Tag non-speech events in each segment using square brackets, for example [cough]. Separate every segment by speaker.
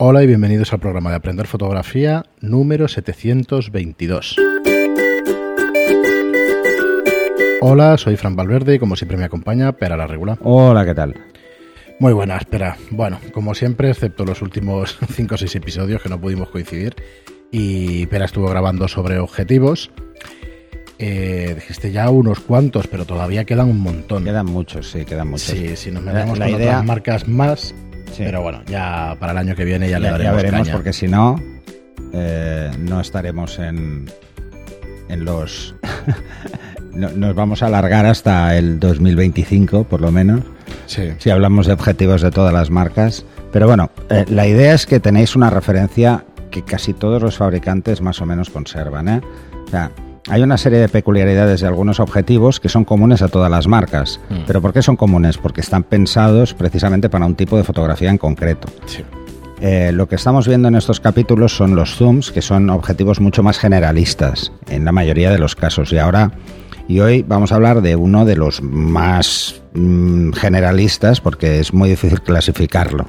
Speaker 1: Hola y bienvenidos al programa de Aprender Fotografía número 722. Hola, soy Fran Valverde y como siempre me acompaña Pera la Regula.
Speaker 2: Hola, ¿qué tal?
Speaker 1: Muy buena, espera. Bueno, como siempre, excepto los últimos [laughs] 5 o 6 episodios que no pudimos coincidir y Pera estuvo grabando sobre objetivos. Eh, dijiste ya unos cuantos, pero todavía quedan un montón.
Speaker 2: Quedan muchos, sí, quedan muchos.
Speaker 1: Sí, si nos metemos con otras marcas más,
Speaker 2: Sí.
Speaker 1: pero bueno, ya para el año que viene ya, le daremos
Speaker 2: ya veremos,
Speaker 1: caña.
Speaker 2: porque si no, eh, no estaremos en, en los... [laughs] no- nos vamos a alargar hasta el 2025, por lo menos,
Speaker 1: Sí,
Speaker 2: si hablamos de objetivos de todas las marcas. Pero bueno, eh, la idea es que tenéis una referencia que casi todos los fabricantes más o menos conservan. ¿eh? O sea, hay una serie de peculiaridades de algunos objetivos que son comunes a todas las marcas.
Speaker 1: Mm.
Speaker 2: ¿Pero por qué son comunes? Porque están pensados precisamente para un tipo de fotografía en concreto.
Speaker 1: sí.
Speaker 2: Eh, lo que estamos viendo en estos capítulos son los zooms, que son objetivos mucho más generalistas en la mayoría de los casos. Y ahora y hoy vamos a hablar de uno de los más mm, generalistas, porque es muy difícil clasificarlo.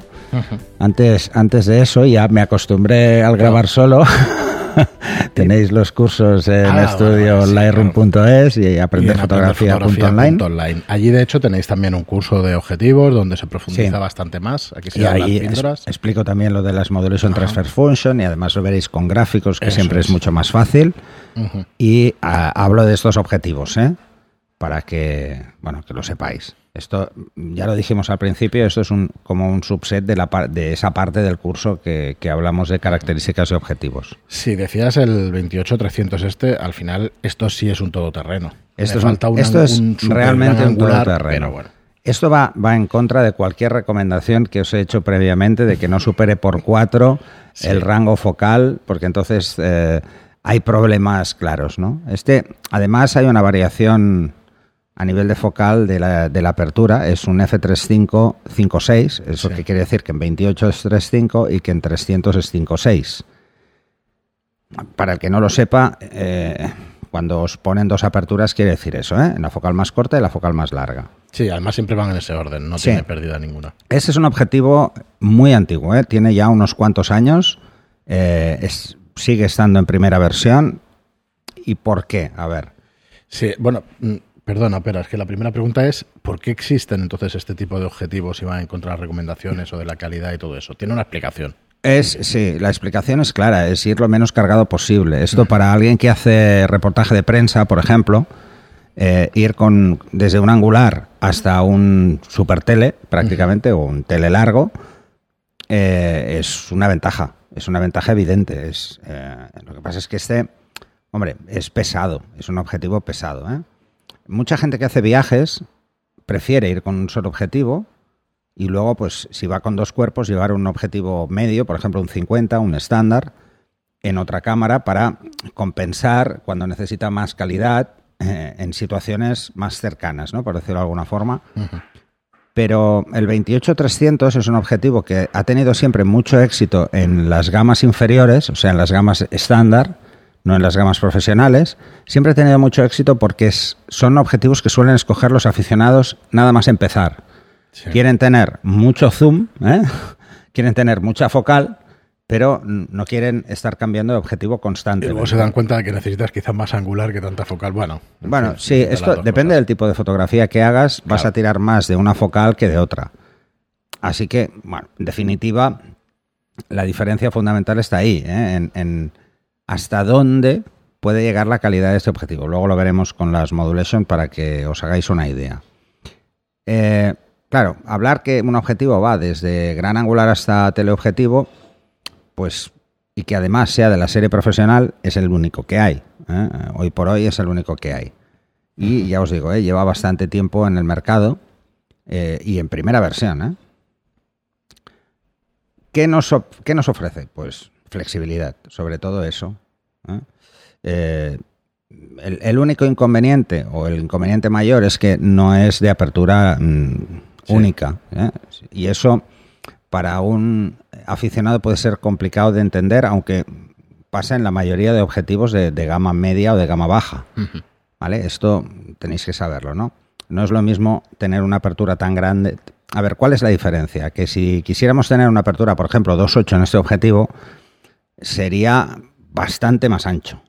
Speaker 2: Antes, antes de eso ya me acostumbré al grabar solo. [laughs] Tenéis los cursos en
Speaker 1: Ah,
Speaker 2: estudio lightroom.es y aprender
Speaker 1: en
Speaker 2: fotografía.online.
Speaker 1: Allí, de hecho, tenéis también un curso de objetivos donde se profundiza
Speaker 2: Sí.
Speaker 1: bastante más. Aquí se
Speaker 2: Y
Speaker 1: las
Speaker 2: ahí
Speaker 1: píldoras.
Speaker 2: explico también lo de las Modulation
Speaker 1: Ajá.
Speaker 2: Transfer Function y además lo veréis con gráficos, que
Speaker 1: Eso
Speaker 2: siempre es.
Speaker 1: es.
Speaker 2: mucho más fácil. Y ah, hablo de estos objetivos, ¿eh? Para que, bueno, que lo sepáis. Esto, ya lo dijimos al principio, esto es un, como un subset de, la, de esa parte del curso que, que hablamos de características y objetivos.
Speaker 1: Si decías el 28300 este, al final esto sí es un todoterreno.
Speaker 2: Esto es,
Speaker 1: falta un
Speaker 2: esto es
Speaker 1: un
Speaker 2: realmente un todoterreno.
Speaker 1: pero bueno.
Speaker 2: Esto va, va en contra de cualquier recomendación que os he hecho previamente de que no supere por 4
Speaker 1: Sí.
Speaker 2: el rango focal, porque entonces eh, hay problemas claros, ¿no? Este, además hay una variación a nivel de focal de la, de la apertura, es un f3.5 5.6, eso
Speaker 1: Sí.
Speaker 2: que quiere decir que en 28 es 3.5 y que en 300 es 5.6. Para el que no lo sepa, eh, cuando os ponen dos aperturas quiere decir eso, ¿eh? En la focal más corta y la focal más larga.
Speaker 1: Sí, además siempre van en ese orden, no
Speaker 2: Sí.
Speaker 1: tiene pérdida ninguna.
Speaker 2: Ese es un objetivo muy antiguo, ¿eh? tiene ya unos cuantos años, eh, es- sigue estando en primera versión. ¿Y por qué? A ver.
Speaker 1: Sí, bueno, mm, perdona, pero es que la primera pregunta es ¿por qué existen entonces este tipo de objetivos y van en contra de las recomendaciones o de la calidad y todo eso? Tiene una explicación.
Speaker 2: Es, sí, la explicación es clara, es ir lo menos cargado posible. Esto para alguien que hace reportaje de prensa, por ejemplo, eh, ir con desde un angular hasta un super tele, prácticamente, o un tele largo, eh, es una ventaja, es una ventaja evidente. Es, eh, lo que pasa es que este, hombre, es pesado, es un objetivo pesado. ¿eh? Mucha gente que hace viajes prefiere ir con un solo objetivo y luego, pues, si va con dos cuerpos, llevar un objetivo medio, por ejemplo, un 50, un estándar, en otra cámara para compensar cuando necesita más calidad eh, en situaciones más cercanas, ¿no? Por decirlo de alguna forma. Pero el 28300 es un objetivo que ha tenido siempre mucho éxito en las gamas inferiores, o sea, en las gamas estándar, no en las gamas profesionales. Siempre ha tenido mucho éxito porque es- son objetivos que suelen escoger los aficionados nada más empezar.
Speaker 1: Sí.
Speaker 2: Quieren tener mucho zoom, ¿eh? [laughs] quieren tener mucha focal, pero no quieren estar cambiando de objetivo
Speaker 1: Y
Speaker 2: constantemente.
Speaker 1: luego se dan cuenta de que necesitas quizás más angular que tanta focal. Bueno, en
Speaker 2: Bueno, sí, esto depende
Speaker 1: cosas.
Speaker 2: del tipo de fotografía que hagas, vas a tirar más de una focal que de otra. Así que, bueno, en definitiva, la diferencia fundamental está ahí, ¿eh? en, en hasta dónde puede llegar la calidad de este objetivo. Luego lo veremos con las modulation para que os hagáis una idea. Eh, claro, hablar que un objetivo va desde gran angular hasta teleobjetivo, pues y que además sea de la serie profesional es el único que hay. ¿eh? Hoy por hoy es el único que hay. Y ya os digo, ¿eh? lleva bastante tiempo en el mercado y en primera versión. ¿Qué, nos, qué nos ofrece? Pues flexibilidad, sobre todo eso. ¿eh? Eh, el, el único inconveniente o el inconveniente mayor es que no es de apertura mm,
Speaker 1: Sí.
Speaker 2: única. ¿eh? Y eso para un aficionado puede ser complicado de entender, aunque pasa en la mayoría de objetivos de, de gama media o de gama baja. ¿Vale? Esto tenéis que saberlo, ¿no? No es lo mismo tener una apertura tan grande, a ver, ¿cuál es la diferencia? Que si quisiéramos tener una apertura, por ejemplo, 2.8 en este objetivo, sería bastante más ancho.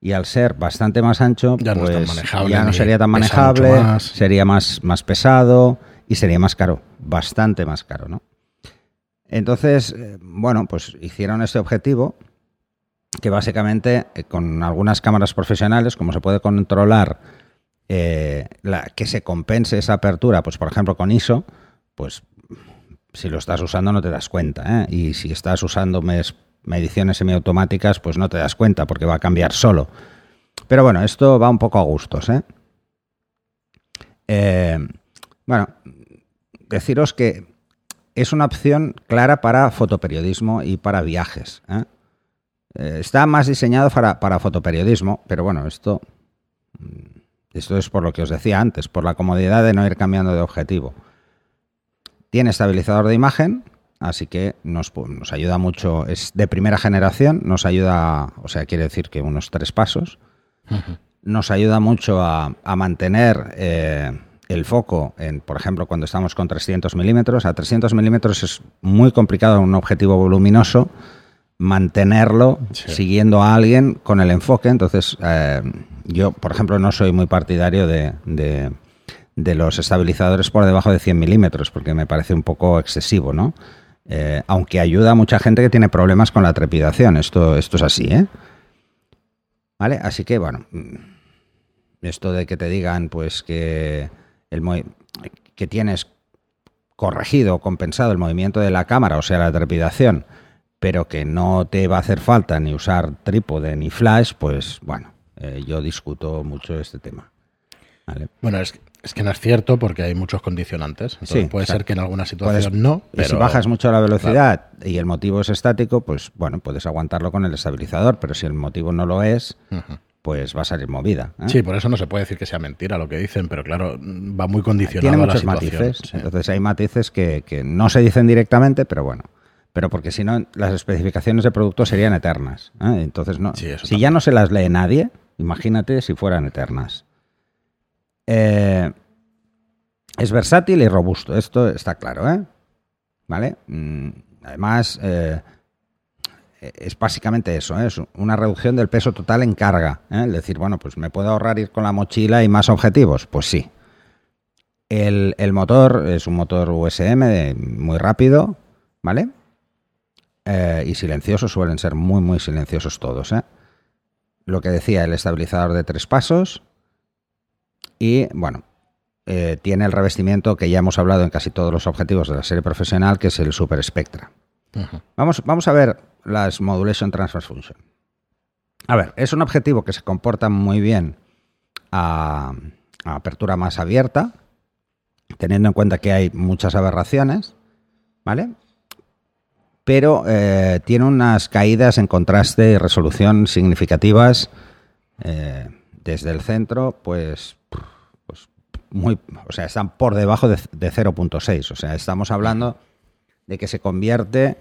Speaker 2: Y al ser bastante más ancho, ya no, pues, ya no sería tan manejable, sería más, más pesado y sería más caro, bastante más caro, ¿no? Entonces, eh, bueno, pues hicieron este objetivo que básicamente eh, con algunas cámaras profesionales, como se puede controlar eh, la, que se compense esa apertura, pues por ejemplo con ISO, pues si lo estás usando no te das cuenta. ¿eh? Y si estás usando mediciones semiautomáticas, pues no te das cuenta porque va a cambiar solo. Pero bueno, esto va un poco a gustos. ¿eh? bueno, deciros que es una opción clara para fotoperiodismo y para viajes. está más diseñado para, para, fotoperiodismo, pero bueno, esto esto es por lo que os decía antes, por la comodidad de no ir cambiando de objetivo. Tiene estabilizador de imagen, así que nos, nos ayuda mucho, es de primera generación, nos ayuda, o sea, quiere decir que unos tres pasos, nos ayuda mucho a, mantener eh, el foco, en, por ejemplo, cuando estamos con 300 milímetros. A 300 milímetros es muy complicado un objetivo voluminoso mantenerlo siguiendo a alguien con el enfoque. Entonces, eh, yo, por ejemplo, no soy muy partidario de, de, los estabilizadores por debajo de 100 milímetros, porque me parece un poco excesivo, ¿no? Eh, aunque ayuda a mucha gente que tiene problemas con la trepidación. Esto, esto es así, ¿eh? ¿Vale? Así que, bueno, mm, esto de que te digan, pues, que, el que tienes corregido compensado el movimiento de la cámara, o sea, la trepidación, pero que no te va a hacer falta ni usar trípode ni flash, pues bueno, eh, yo discuto mucho este tema.
Speaker 1: Bueno, es, que no es cierto porque hay muchos condicionantes. puede ser que en alguna situación no.
Speaker 2: Pero, si bajas mucho la velocidad y el motivo es estático, pues bueno, puedes aguantarlo con el estabilizador, pero si el motivo no lo es, pues va a salir movida.
Speaker 1: ¿eh? Sí, por eso no se puede decir que sea mentira lo que dicen, pero claro, va muy condicionado.
Speaker 2: Tiene muchos matices. Entonces hay matices que, que no se dicen directamente, pero bueno pero porque si no, las especificaciones de producto serían eternas. ¿eh? Entonces, no, si ya no se las lee nadie, imagínate si fueran eternas. Eh, es versátil y robusto, esto está claro, ¿eh? ¿Vale? Mm, además, es básicamente eso, es una reducción del peso total en carga. Es decir, bueno, pues me puedo ahorrar ir con la mochila y más objetivos. Pues sí. El, motor es un motor USM muy rápido, ¿vale? Eh, y silenciosos, suelen ser muy, muy silenciosos todos. ¿eh? Lo que decía, el estabilizador de tres pasos. Y bueno, eh, tiene el revestimiento que ya hemos hablado en casi todos los objetivos de la serie profesional, que es el Super Spectra. vamos, vamos a ver las Modulation Transfer Function. A ver, es un objetivo que se comporta muy bien a apertura más abierta, teniendo en cuenta que hay muchas aberraciones, ¿vale? pero eh, tiene unas caídas en contraste y resolución significativas eh, desde el centro, pues, pues, muy, o sea, están por debajo de, 0.6. O sea, estamos hablando de que se convierte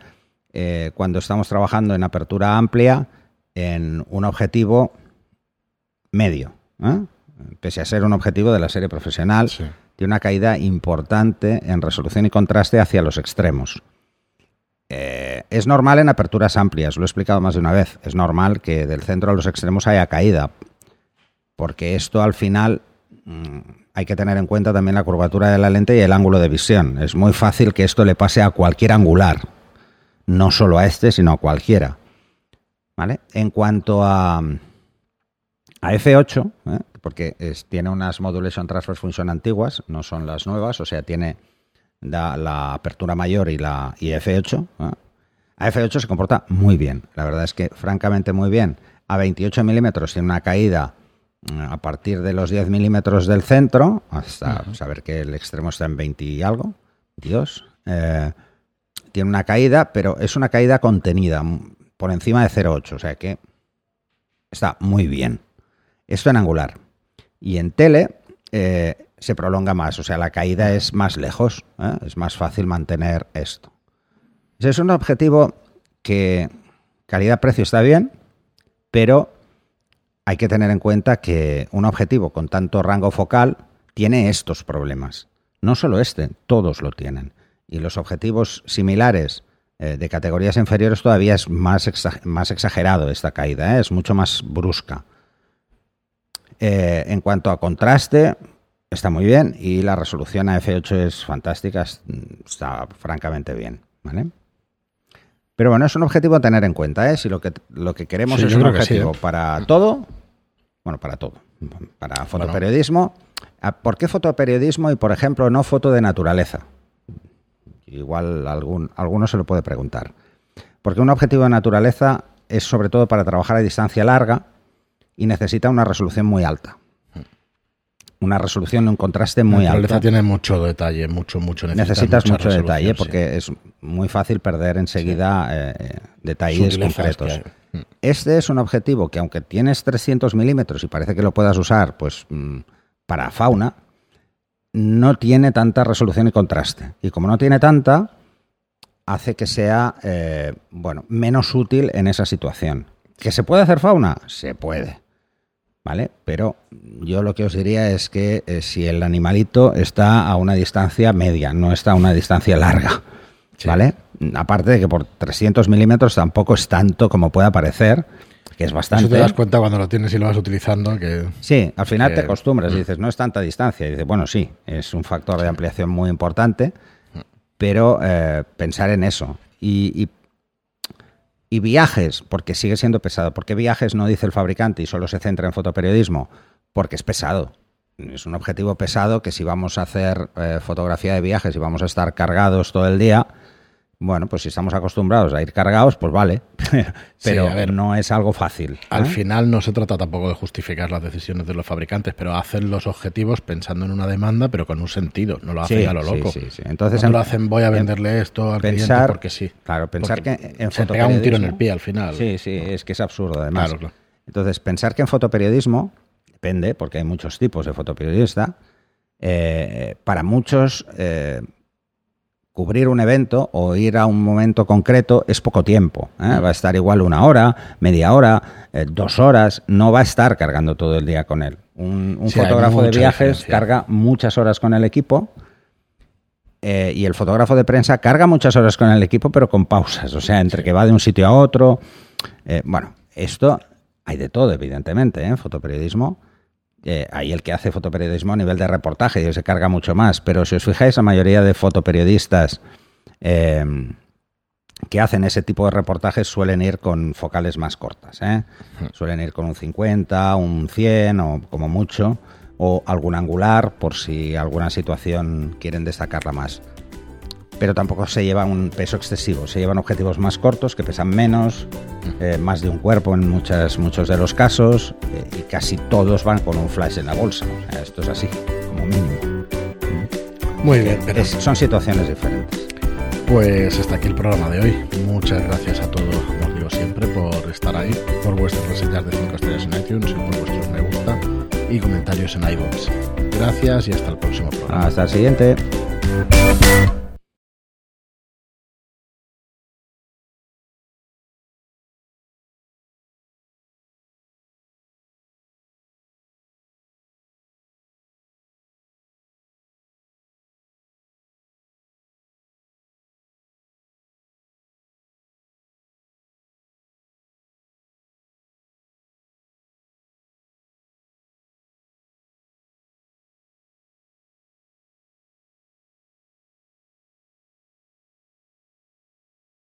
Speaker 2: eh, cuando estamos trabajando en apertura amplia en un objetivo medio, pese a ser un objetivo de la serie profesional, tiene una caída importante en resolución y contraste hacia los extremos. Eh, es normal en aperturas amplias, lo he explicado más de una vez. Es normal que del centro a los extremos haya caída, porque esto al final hay que tener en cuenta también la curvatura de la lente y el ángulo de visión. Es muy fácil que esto le pase a cualquier angular, no solo a este, sino a cualquiera. ¿Vale? En cuanto a, a F8, ¿eh? porque tiene unas Modulation Transfer Function antiguas, no son las nuevas, o sea, tiene da la apertura mayor y la F8. A F8 se comporta muy bien, la verdad es que francamente muy bien. A 28 milímetros tiene una caída mm, a partir de los 10 milímetros del centro, hasta saber que el extremo está en 20 y algo, 22. Eh, tiene una caída, pero es una caída contenida, por encima de 0,8, o sea que está muy bien. Esto en angular. Y en tele, eh, se prolonga más, o sea, la caída es más lejos, ¿eh? es más fácil mantener esto. es un objetivo que calidad-precio está bien, pero hay que tener en cuenta que un objetivo con tanto rango focal tiene estos problemas. No solo este, todos lo tienen. Y los objetivos similares eh, de categorías inferiores todavía es más, exagerado esta caída, ¿eh? es mucho más brusca. Eh, en cuanto a contraste, está muy bien y la resolución a F8 es fantástica, está francamente bien. ¿vale? Pero bueno, es un objetivo a tener en cuenta. ¿eh? Si lo que, lo que queremos es un objetivo para todo, bueno, para todo, para fotoperiodismo. Ah, ¿Por qué fotoperiodismo y, por ejemplo, no foto de naturaleza? Igual algún, alguno se lo puede preguntar. Porque un objetivo de naturaleza es sobre todo para trabajar a distancia larga y necesita una resolución muy alta. Una resolución, un contraste muy alto.
Speaker 1: La tiene mucho detalle, mucho, mucho.
Speaker 2: Necesitas mucho detalle porque es muy fácil perder enseguida eh, detalles concretos. Este es un objetivo que aunque tienes 300 milímetros y parece que lo puedas usar pues mm, para fauna, no tiene tanta resolución y contraste. Y como no tiene tanta, hace que sea eh, bueno, menos útil en esa situación. ¿Que se puede hacer fauna? Se puede. ¿Vale? Pero yo lo que os diría es que eh, si el animalito está a una distancia media, no está a una distancia larga. ¿Vale? Aparte de que por 300 milímetros tampoco es tanto como pueda parecer, que es bastante.
Speaker 1: Eso te das cuenta cuando lo tienes y lo vas utilizando. que
Speaker 2: Sí, al final te acostumbras y dices, no es tanta distancia. Y dices, bueno, sí, es un factor de ampliación muy importante, pero eh, pensar en eso. Y, y, viajes, porque sigue siendo pesado. ¿Por qué viajes no dice el fabricante y solo se centra en fotoperiodismo? Porque es pesado. Es un objetivo pesado que si vamos a hacer eh, fotografía de viajes y vamos a estar cargados todo el día, bueno, pues si estamos acostumbrados a ir cargados, pues vale, [laughs] pero no es algo fácil.
Speaker 1: Al ¿eh? final no se trata tampoco de justificar las decisiones de los fabricantes, pero hacen los objetivos pensando en una demanda, pero con un sentido, no lo hacen a lo loco. Sí,
Speaker 2: Entonces
Speaker 1: no lo hacen voy a venderle esto al cliente porque sí.
Speaker 2: Claro, pensar que en
Speaker 1: se pega un tiro en el pie al final.
Speaker 2: Sí, sí, es que es absurdo además. Entonces, pensar que en fotoperiodismo, depende, porque hay muchos tipos de fotoperiodista, eh, para muchos... Eh, cubrir un evento o ir a un momento concreto es poco tiempo. ¿eh? Va a estar igual una hora, media hora, eh, dos horas. No va a estar cargando todo el día con él. Un, fotógrafo de viajes carga muchas horas con el equipo. Eh, y el fotógrafo de prensa carga muchas horas con el equipo, pero con pausas. O sea, entre que va de un sitio a otro. bueno, esto hay de todo, evidentemente, en fotoperiodismo eh, ahí el que hace fotoperiodismo a nivel de reportaje se carga mucho más, pero si os fijáis, la mayoría de fotoperiodistas em, que hacen ese tipo de reportajes suelen ir con focales más cortas. ¿eh? Suelen ir con un 50, un 100 o como mucho, o algún angular por si alguna situación quieren destacarla más pero tampoco se lleva un peso excesivo. Se llevan objetivos más cortos que pesan menos, eh, más de un cuerpo en muchas, muchos de los casos, eh, y casi todos van con un flash en la bolsa. esto es así, como mínimo.
Speaker 1: Muy bien,
Speaker 2: pero... son situaciones diferentes.
Speaker 1: Pues hasta aquí el programa de hoy. Muchas gracias a todos, como os digo siempre, por estar ahí, por vuestras reseñas de 5 estrellas en iTunes, por vuestros me gusta y comentarios en iVoox. Gracias y hasta el próximo programa.
Speaker 2: Hasta el siguiente.